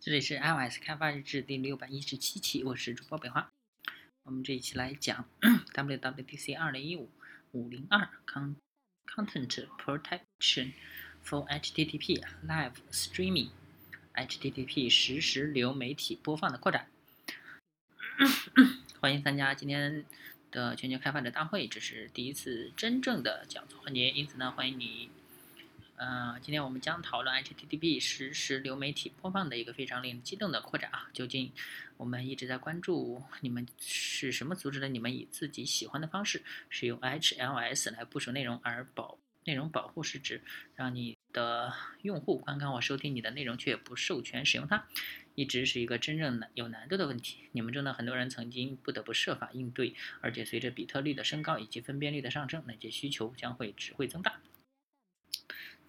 这里是 iOS 开发日志第六百一十七期，我是主播北华。我们这一期来讲 WWDC 二零一五五零二 Con Content Protection for HTTP Live Streaming，HTTP 实时流媒体播放的扩展。欢迎参加今天的全球开发者大会，这是第一次真正的讲座环节，因此呢，欢迎你。呃，今天我们将讨论 HTTP 实时流媒体播放的一个非常令人激动的扩展啊！究竟我们一直在关注你们是什么阻止了？你们以自己喜欢的方式使用 HLS 来部署内容，而保内容保护是指让你的用户观看或收听你的内容却不授权使用它，一直是一个真正的有难度的问题。你们中的很多人曾经不得不设法应对，而且随着比特率的升高以及分辨率的上升，那些需求将会只会增大。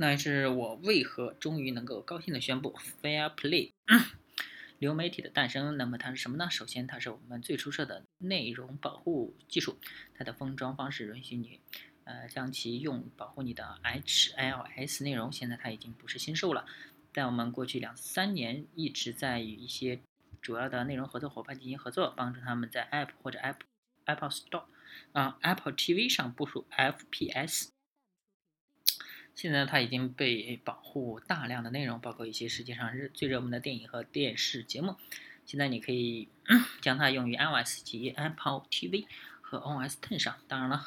那是我为何终于能够高兴的宣布 Fair Play 流媒体的诞生。那么它是什么呢？首先，它是我们最出色的内容保护技术。它的封装方式允许你，呃，将其用保护你的 HLS 内容。现在它已经不是新售了，在我们过去两三年一直在与一些主要的内容合作伙伴进行合作，帮助他们在 App 或者 App Apple Store 啊 Apple TV 上部署 FPS。现在它已经被保护大量的内容，包括一些世界上热最热门的电影和电视节目。现在你可以将它用于 iOS 及 Apple TV 和 OS Ten 上。当然了，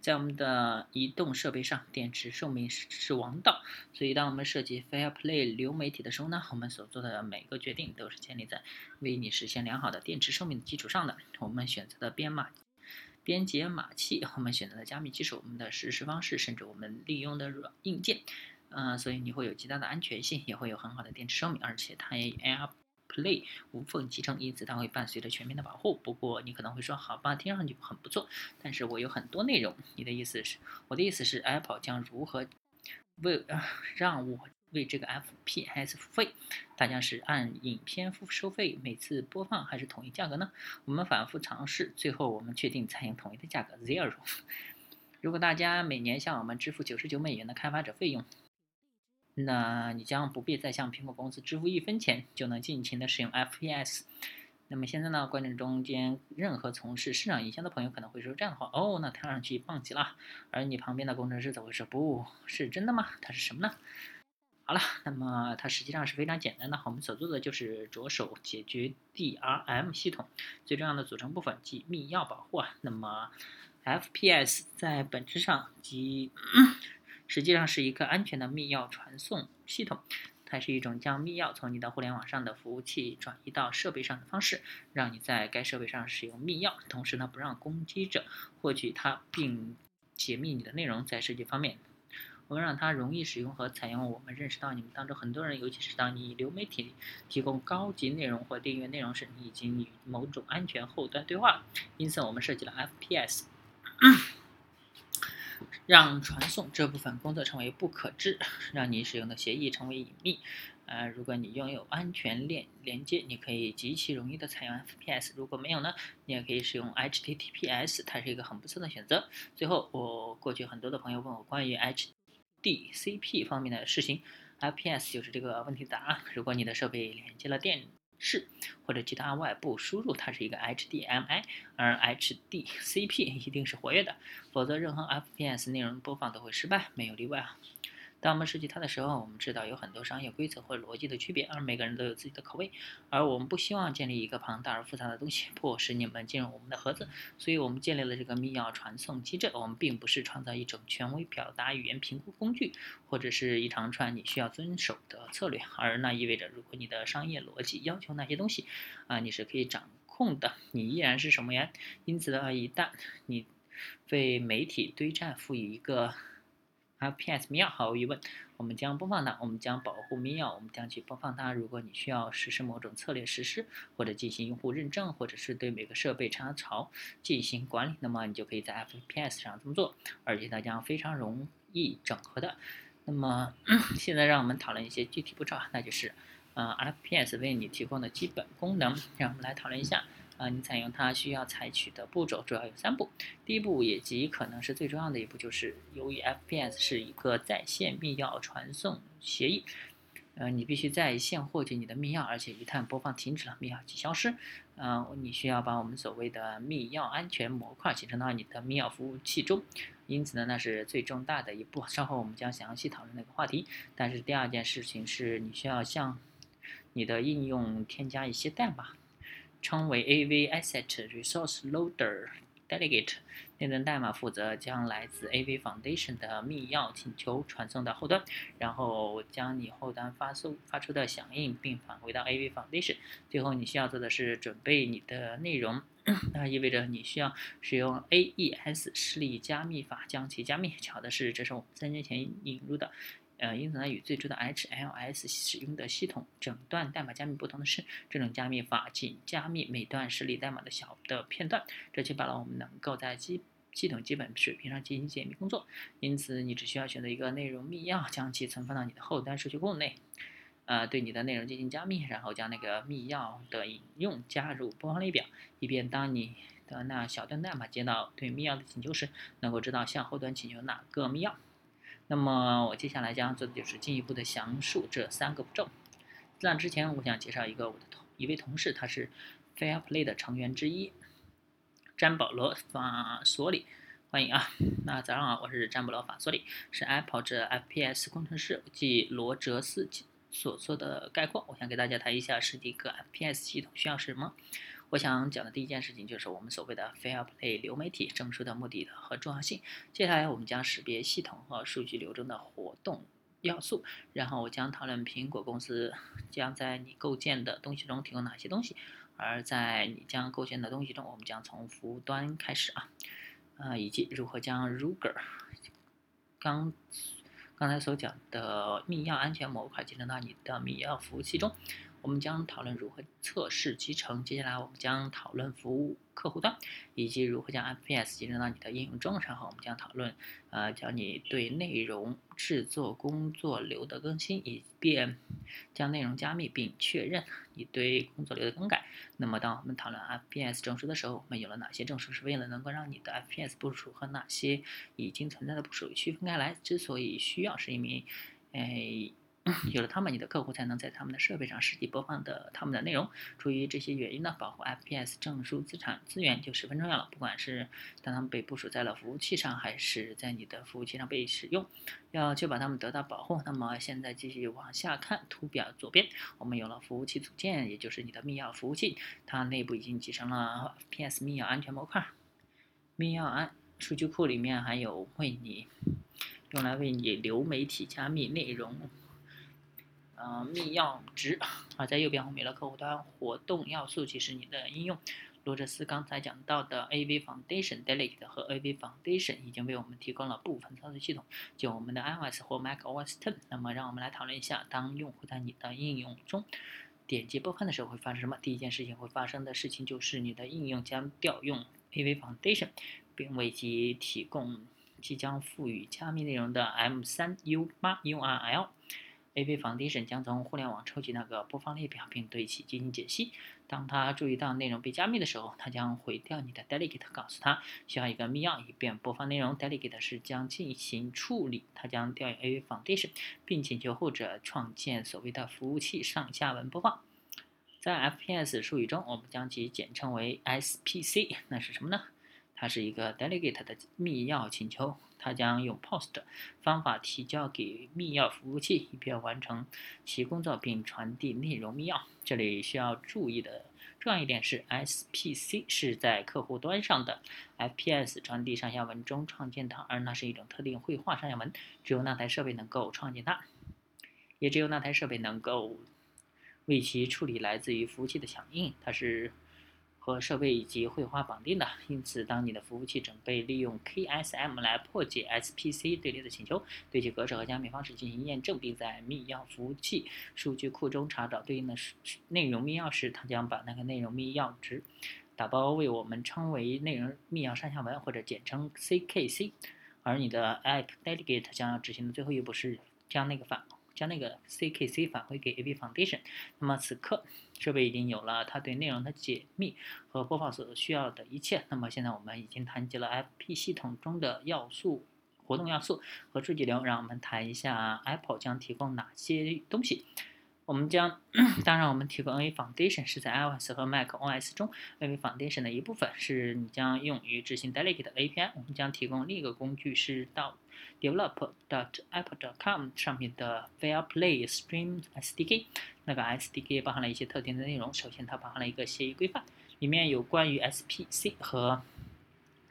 在我们的移动设备上，电池寿命是是王道。所以，当我们设计 Fair Play 流媒体的时候呢，我们所做的每个决定都是建立在为你实现良好的电池寿命的基础上的。我们选择的编码。编解码器，我们选择的加密技术，我们的实时方式，甚至我们利用的软硬件，嗯，所以你会有极大的安全性，也会有很好的电池寿命，而且它也 AirPlay 无缝集成，因此它会伴随着全面的保护。不过你可能会说，好吧，听上去很不错，但是我有很多内容。你的意思是，我的意思是，Apple 将如何为让我？为这个 FPS 付费，大家是按影片付收费，每次播放还是统一价格呢？我们反复尝试，最后我们确定采用统一的价格 Zero。如果大家每年向我们支付九十九美元的开发者费用，那你将不必再向苹果公司支付一分钱，就能尽情的使用 FPS。那么现在呢？观众中间任何从事市场营销的朋友可能会说这样的话：哦，那听上去棒极了。而你旁边的工程师则会说：不是真的吗？它是什么呢？好了，那么它实际上是非常简单的。我们所做的就是着手解决 DRM 系统最重要的组成部分，即密钥保护啊。那么 FPS 在本质上即 实际上是一个安全的密钥传送系统，它是一种将密钥从你的互联网上的服务器转移到设备上的方式，让你在该设备上使用密钥，同时呢不让攻击者获取它并解密你的内容。在设计方面。我们让它容易使用和采用。我们认识到你们当中很多人，尤其是当你流媒体提供高级内容或订阅内容时，你已经与某种安全后端对话。因此，我们设计了 FPS，让传送这部分工作成为不可知，让你使用的协议成为隐秘。呃，如果你拥有安全链连接，你可以极其容易的采用 FPS。如果没有呢，你也可以使用 HTTPS，它是一个很不错的选择。最后，我过去很多的朋友问我关于 H。DCP 方面的事情，FPS 就是这个问题的答案。如果你的设备连接了电视或者其他外部输入，它是一个 HDMI，而 HDCP 一定是活跃的，否则任何 FPS 内容播放都会失败，没有例外啊。当我们设计它的时候，我们知道有很多商业规则或逻辑的区别，而每个人都有自己的口味，而我们不希望建立一个庞大而复杂的东西，迫使你们进入我们的盒子，所以我们建立了这个密钥传送机制。我们并不是创造一种权威表达语言评估工具，或者是一长串你需要遵守的策略，而那意味着，如果你的商业逻辑要求那些东西，啊，你是可以掌控的，你依然是什么呀？因此的话，一旦你被媒体堆栈赋予一个。FPS 密钥毫无疑问，我们将播放它，我们将保护密钥，我们将去播放它。如果你需要实施某种策略实施，或者进行用户认证，或者是对每个设备插槽进行管理，那么你就可以在 FPS 上这么做，而且它将非常容易整合的。那么 现在让我们讨论一些具体步骤，那就是呃 FPS 为你提供的基本功能，让我们来讨论一下。啊，你采用它需要采取的步骤主要有三步。第一步也极可能是最重要的一步，就是由于 FPS 是一个在线密钥传送协议，呃，你必须在线获取你的密钥，而且一旦播放停止了，密钥即消失。呃，你需要把我们所谓的密钥安全模块集成到你的密钥服务器中。因此呢，那是最重大的一步。稍后我们将详细讨论那个话题。但是第二件事情是你需要向你的应用添加一些代码，称为 AV Asset Resource Loader Delegate。内存代码负责将来自 AV Foundation 的密钥请求传送到后端，然后将你后端发送发出的响应并返回到 AV Foundation。最后你需要做的是准备你的内容，那意味着你需要使用 AES 实例加密法将其加密。巧的是，这是我们三年前引入的。呃，因此呢，与最初的 HLS 使用的系统整段代码加密不同的是，这种加密法仅加密每段实例代码的小的片段，这确保了我们能够在基系统基本水平上进行解密工作。因此，你只需要选择一个内容密钥，将其存放到你的后端数据库内，呃，对你的内容进行加密，然后将那个密钥的引用加入播放列表，以便当你的那小段代码接到对密钥的请求时，能够知道向后端请求哪个密钥。那么我接下来将做的就是进一步的详述这三个步骤。那之前我想介绍一个我的同一位同事，他是 Fairplay 的成员之一，詹保罗法索里，欢迎啊！那早上好，我是詹保罗法索里，是 Apple 这 FPS 工程师，即罗哲斯所做的概括。我想给大家谈一下是一个 FPS 系统需要什么。我想讲的第一件事情就是我们所谓的 Fairplay 流媒体证书的目的和重要性。接下来我们将识别系统和数据流中的活动要素，然后我将讨论苹果公司将在你构建的东西中提供哪些东西。而在你将构建的东西中，我们将从服务端开始啊，呃，以及如何将 Ruger 刚刚才所讲的密钥安全模块集成到你的密钥服务器中。我们将讨论如何测试集成。接下来，我们将讨论服务客户端，以及如何将 FPS 集成到你的应用中。然后，我们将讨论，呃，将你对内容制作工作流的更新，以便将内容加密并确认你对工作流的更改。那么，当我们讨论 FPS 证书的时候，我们有了哪些证书是为了能够让你的 FPS 部署和哪些已经存在的部署区分开来？之所以需要，是因为，哎。有了它们，你的客户才能在他们的设备上实际播放的他们的内容。出于这些原因呢，保护 FPS 证书资产资源就十分重要了。不管是当他们被部署在了服务器上，还是在你的服务器上被使用，要确保他们得到保护。那么现在继续往下看图表左边，我们有了服务器组件，也就是你的密钥服务器，它内部已经集成了 FPS 密钥安全模块。密钥安数据库里面还有为你用来为你流媒体加密内容。呃，密钥值，而在右边我们有了客户端活动要素，即是你的应用。罗哲斯刚才讲到的 AV Foundation Delete 和 AV Foundation 已经为我们提供了部分操作系统，就我们的 iOS 或 macOS 10。那么，让我们来讨论一下，当用户在你的应用中点击播放的时候会发生什么？第一件事情会发生的事情就是你的应用将调用 AV Foundation，并为其提供即将赋予加密内容的 M3U8 URL。AV Foundation 将从互联网抽取那个播放列表，并对其进行解析。当他注意到内容被加密的时候，他将毁掉你的 Delegate，告诉他需要一个密钥以便播放内容。Delegate 是将进行处理，他将调用 AV Foundation，并请求后者创建所谓的服务器上下文播放。在 FPS 术语中，我们将其简称为 SPC。那是什么呢？它是一个 Delegate 的密钥请求。它将用 POST 方法提交给密钥服务器，以便完成其工作并传递内容密钥。这里需要注意的重要一点是，SPC 是在客户端上的 FPS 传递上下文中创建的，而那是一种特定绘画上下文，只有那台设备能够创建它，也只有那台设备能够为其处理来自于服务器的响应。它是。和设备以及绘画绑定的，因此，当你的服务器准备利用 KSM 来破解 SPC 队列的请求，对其格式和加密方式进行验证，并在密钥服务器数据库中查找对应的内容密钥时，它将把那个内容密钥值打包为我们称为内容密钥上下文，或者简称 CKC。而你的 App Delegate 将要执行的最后一步是将那个返将那个 CKC 返回给 AB Foundation。那么此刻。设备已经有了它对内容的解密和播放所需要的一切。那么现在我们已经谈及了 FP 系统中的要素活动要素和数据流。让我们谈一下 Apple 将提供哪些东西。我们将，当然，我们提供 NV Foundation 是在 iOS 和 Mac OS 中 NV Foundation 的一部分，是你将用于执行 Delegate 的 API。我们将提供另一个工具是到 Develop.apple.com 上面的 FairPlay Stream SDK。那个 SDK 包含了一些特定的内容。首先，它包含了一个协议规范，里面有关于 SPC 和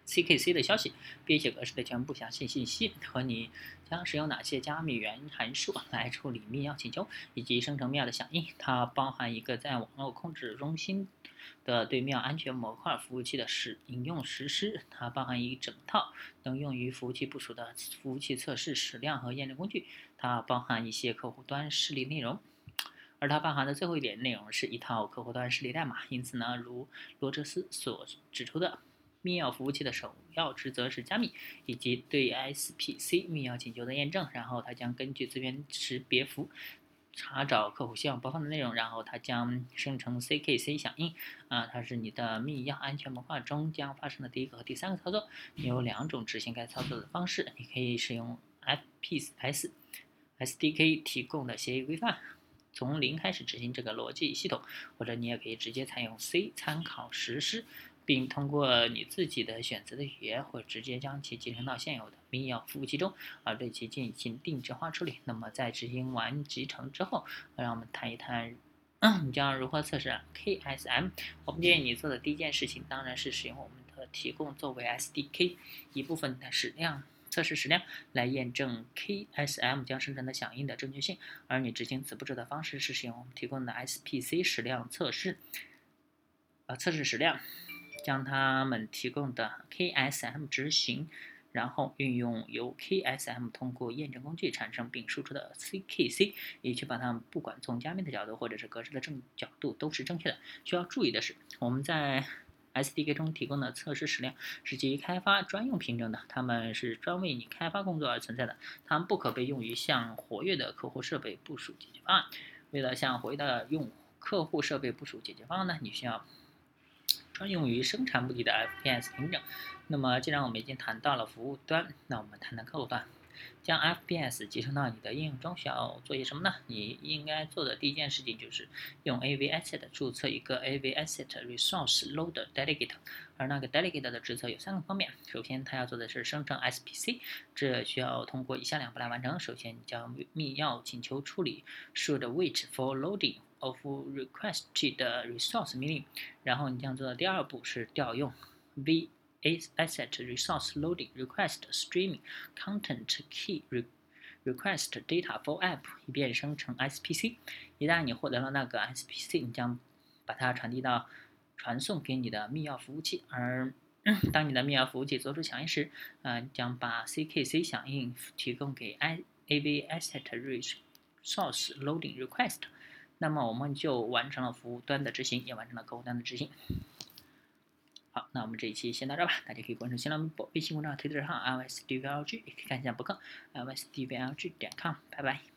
CKC 的消息，编写格式的全部详细信息和你。将使用哪些加密元函数来处理密钥请求以及生成密钥的响应？它包含一个在网络控制中心的对密钥安全模块服务器的使应用实施。它包含一整套能用于服务器部署的服务器测试矢量和验证工具。它包含一些客户端示例内容，而它包含的最后一点内容是一套客户端示例代码。因此呢，如罗哲斯所指出的。密钥服务器的首要职责是加密以及对 SPC 密钥请求的验证，然后它将根据资源识别符查找客户希望播放的内容，然后它将生成 CKC 响应。啊，它是你的密钥安全模块中将发生的第一个和第三个操作。你有两种执行该操作的方式，你可以使用 FPS SDK 提供的协议规范，从零开始执行这个逻辑系统，或者你也可以直接采用 C 参考实施。并通过你自己的选择的语言，或直接将其集成到现有的民谣服务器中，而对其进行定制化处理。那么在执行完集成之后，让我们谈一谈你将如何测试 KSM。我们建议你做的第一件事情，当然是使用我们的提供作为 SDK 一部分的矢量测试矢量来验证 KSM 将生成的响应的正确性。而你执行此步骤的方式是使用我们提供的 SPC 矢量测试，呃，测试矢量。将他们提供的 KSM 执行，然后运用由 KSM 通过验证工具产生并输出的 CKC，以确保它们不管从加密的角度或者是格式的正角度都是正确的。需要注意的是，我们在 SDK 中提供的测试矢量是基于开发专用凭证的，它们是专为你开发工作而存在的，它们不可被用于向活跃的客户设备部署解决方案。为了向活跃的用客户设备部署解决方案呢，你需要。专用于生产目的的 FPS 凭证。那么，既然我们已经谈到了服务端，那我们谈谈客户端。将 FPS 集成到你的应用中需要做些什么呢？你应该做的第一件事情就是用 AVAsset 注册一个 AVAsset Resource Loader Delegate。而那个 Delegate 的职责有三个方面。首先，它要做的是生成 SPC，这需要通过以下两步来完成。首先，你将密钥请求处理 should wait for loading。Of requested resource 命令，然后你将做的第二步是调用 v asset resource loading request streaming content key request data for app，以便生成 SPC。一旦你获得了那个 SPC，你将把它传递到传送给你的密钥服务器。而当你的密钥服务器做出响应时，嗯，将把 CKC 响应提供给 i av asset resource loading request。那么我们就完成了服务端的执行，也完成了客户端的执行。好，那我们这一期先到这吧。大家可以关注新浪微博、微信公众号、推特号 l s d v l g 也可以看一下博客 l s d v l g 点 com。拜拜。